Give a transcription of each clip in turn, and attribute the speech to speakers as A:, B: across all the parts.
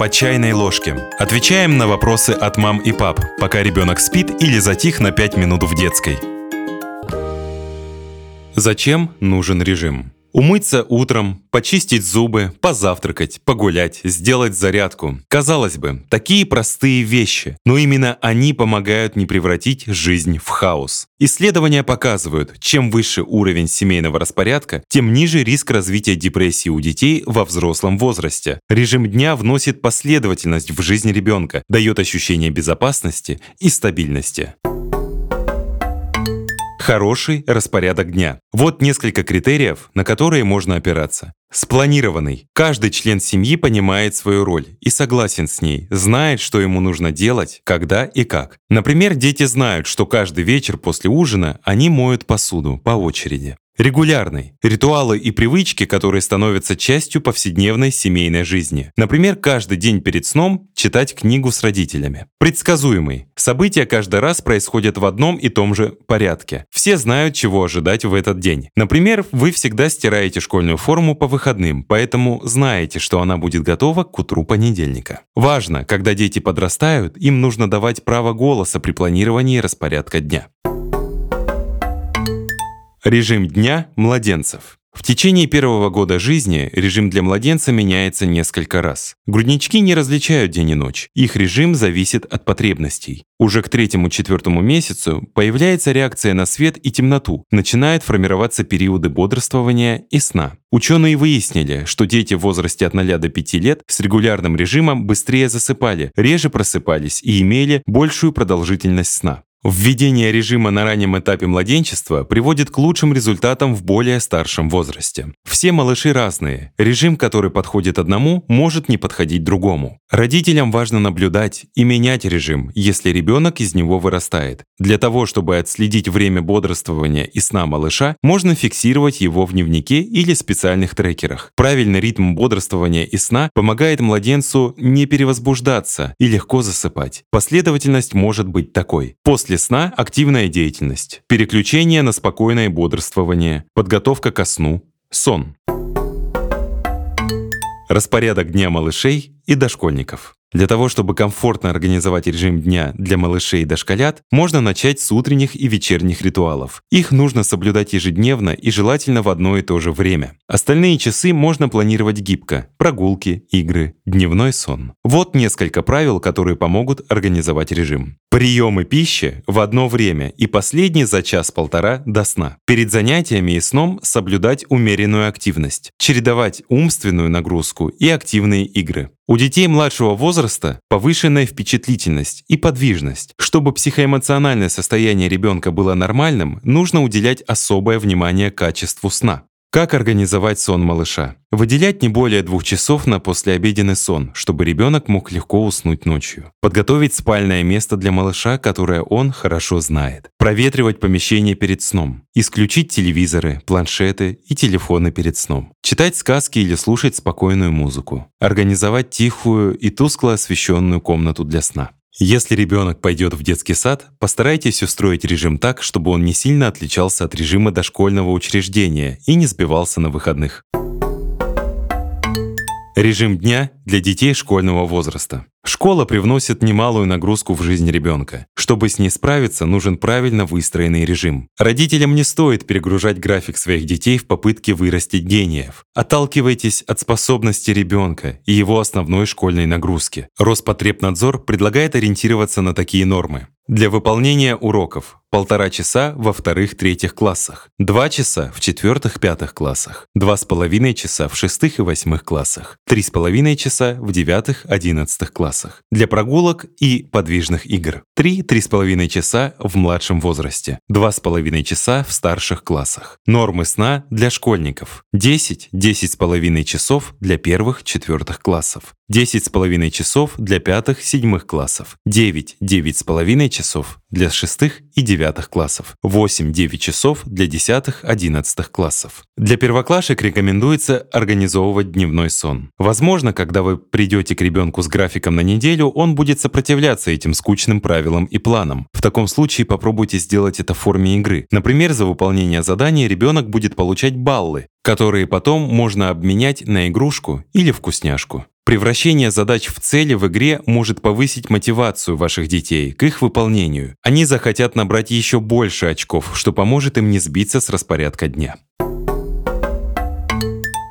A: По чайной ложке. Отвечаем на вопросы от мам и пап, пока ребенок спит или затих на 5 минут в детской. Зачем нужен режим? Умыться утром, почистить зубы, позавтракать, погулять, сделать зарядку. Казалось бы, такие простые вещи, но именно они помогают не превратить жизнь в хаос. Исследования показывают, чем выше уровень семейного распорядка, тем ниже риск развития депрессии у детей во взрослом возрасте. Режим дня вносит последовательность в жизнь ребенка, дает ощущение безопасности и стабильности. Хороший распорядок дня. Вот несколько критериев, на которые можно опираться. Спланированный. Каждый член семьи понимает свою роль и согласен с ней, знает, что ему нужно делать, когда и как. Например, дети знают, что каждый вечер после ужина они моют посуду по очереди. Регулярный. Ритуалы и привычки, которые становятся частью повседневной семейной жизни. Например, каждый день перед сном читать книгу с родителями. Предсказуемый. События каждый раз происходят в одном и том же порядке. Все знают, чего ожидать в этот день. Например, вы всегда стираете школьную форму по выходным, поэтому знаете, что она будет готова к утру понедельника. Важно, когда дети подрастают, им нужно давать право голоса при планировании распорядка дня. Режим дня младенцев. В течение первого года жизни режим для младенца меняется несколько раз. Груднички не различают день и ночь. Их режим зависит от потребностей. Уже к третьему-четвертому месяцу появляется реакция на свет и темноту, начинают формироваться периоды бодрствования и сна. Ученые выяснили, что дети в возрасте от 0 до 5 лет с регулярным режимом быстрее засыпали, реже просыпались и имели большую продолжительность сна. Введение режима на раннем этапе младенчества приводит к лучшим результатам в более старшем возрасте. Все малыши разные. Режим, который подходит одному, может не подходить другому. Родителям важно наблюдать и менять режим, если ребенок из него вырастает. Для того, чтобы отследить время бодрствования и сна малыша, можно фиксировать его в дневнике или специальных трекерах. Правильный ритм бодрствования и сна помогает младенцу не перевозбуждаться и легко засыпать. Последовательность может быть такой. После После сна активная деятельность, переключение на спокойное бодрствование, подготовка ко сну, сон. Распорядок дня малышей и дошкольников. Для того, чтобы комфортно организовать режим дня для малышей и дошколят, можно начать с утренних и вечерних ритуалов. Их нужно соблюдать ежедневно и желательно в одно и то же время. Остальные часы можно планировать гибко – прогулки, игры, дневной сон. Вот несколько правил, которые помогут организовать режим. Приемы пищи в одно время и последний за час-полтора до сна. Перед занятиями и сном соблюдать умеренную активность, чередовать умственную нагрузку и активные игры. У детей младшего возраста повышенная впечатлительность и подвижность. Чтобы психоэмоциональное состояние ребенка было нормальным, нужно уделять особое внимание качеству сна. Как организовать сон малыша? Выделять не более двух часов на послеобеденный сон, чтобы ребенок мог легко уснуть ночью. Подготовить спальное место для малыша, которое он хорошо знает. Проветривать помещение перед сном. Исключить телевизоры, планшеты и телефоны перед сном. Читать сказки или слушать спокойную музыку. Организовать тихую и тускло освещенную комнату для сна. Если ребенок пойдет в детский сад, постарайтесь устроить режим так, чтобы он не сильно отличался от режима дошкольного учреждения и не сбивался на выходных. Режим дня для детей школьного возраста. Школа привносит немалую нагрузку в жизнь ребенка. Чтобы с ней справиться, нужен правильно выстроенный режим. Родителям не стоит перегружать график своих детей в попытке вырастить гениев. Отталкивайтесь от способности ребенка и его основной школьной нагрузки. Роспотребнадзор предлагает ориентироваться на такие нормы. Для выполнения уроков. Полтора часа во вторых-третьих классах, два часа в четвертых-пятых классах, два с половиной часа в шестых и восьмых классах, три с половиной часа в девятых-одиннадцатых классах. Для прогулок и подвижных игр. Три-три с половиной часа в младшем возрасте, два с половиной часа в старших классах. Нормы сна для школьников. Десять-десять с половиной часов для первых-четвертых классов, десять с половиной часов для пятых-седьмых классов, девять-девять с половиной часов для шестых и девятых классов, 8-9 часов для десятых, одиннадцатых классов. Для первоклашек рекомендуется организовывать дневной сон. Возможно, когда вы придете к ребенку с графиком на неделю, он будет сопротивляться этим скучным правилам и планам. В таком случае попробуйте сделать это в форме игры. Например, за выполнение задания ребенок будет получать баллы, которые потом можно обменять на игрушку или вкусняшку. Превращение задач в цели в игре может повысить мотивацию ваших детей к их выполнению. Они захотят набрать еще больше очков, что поможет им не сбиться с распорядка дня.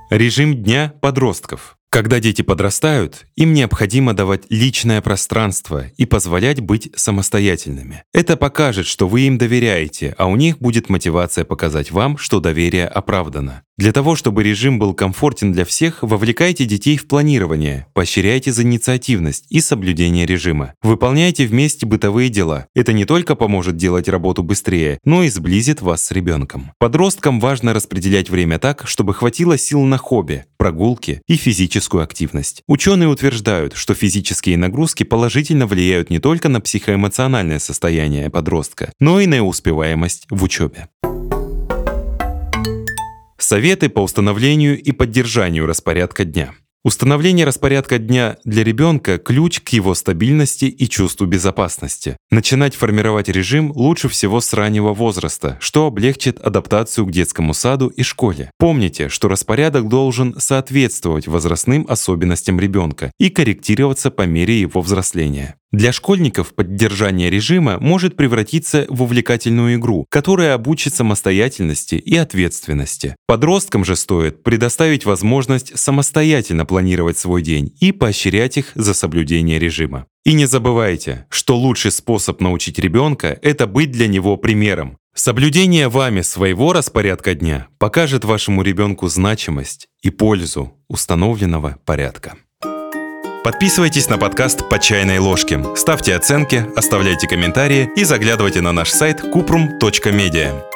A: Режим дня подростков. Когда дети подрастают, им необходимо давать личное пространство и позволять быть самостоятельными. Это покажет, что вы им доверяете, а у них будет мотивация показать вам, что доверие оправдано. Для того, чтобы режим был комфортен для всех, вовлекайте детей в планирование, поощряйте за инициативность и соблюдение режима. Выполняйте вместе бытовые дела. Это не только поможет делать работу быстрее, но и сблизит вас с ребенком. Подросткам важно распределять время так, чтобы хватило сил на хобби, прогулки и физическую активность. Ученые утверждают, что физические нагрузки положительно влияют не только на психоэмоциональное состояние подростка, но и на успеваемость в учебе. Советы по установлению и поддержанию распорядка дня. Установление распорядка дня для ребенка – ключ к его стабильности и чувству безопасности. Начинать формировать режим лучше всего с раннего возраста, что облегчит адаптацию к детскому саду и школе. Помните, что распорядок должен соответствовать возрастным особенностям ребенка и корректироваться по мере его взросления. Для школьников поддержание режима может превратиться в увлекательную игру, которая обучит самостоятельности и ответственности. Подросткам же стоит предоставить возможность самостоятельно планировать свой день и поощрять их за соблюдение режима. И не забывайте, что лучший способ научить ребенка – это быть для него примером. Соблюдение вами своего распорядка дня покажет вашему ребенку значимость и пользу установленного порядка. Подписывайтесь на подкаст «По чайной ложке», ставьте оценки, оставляйте комментарии и заглядывайте на наш сайт kuprum.media.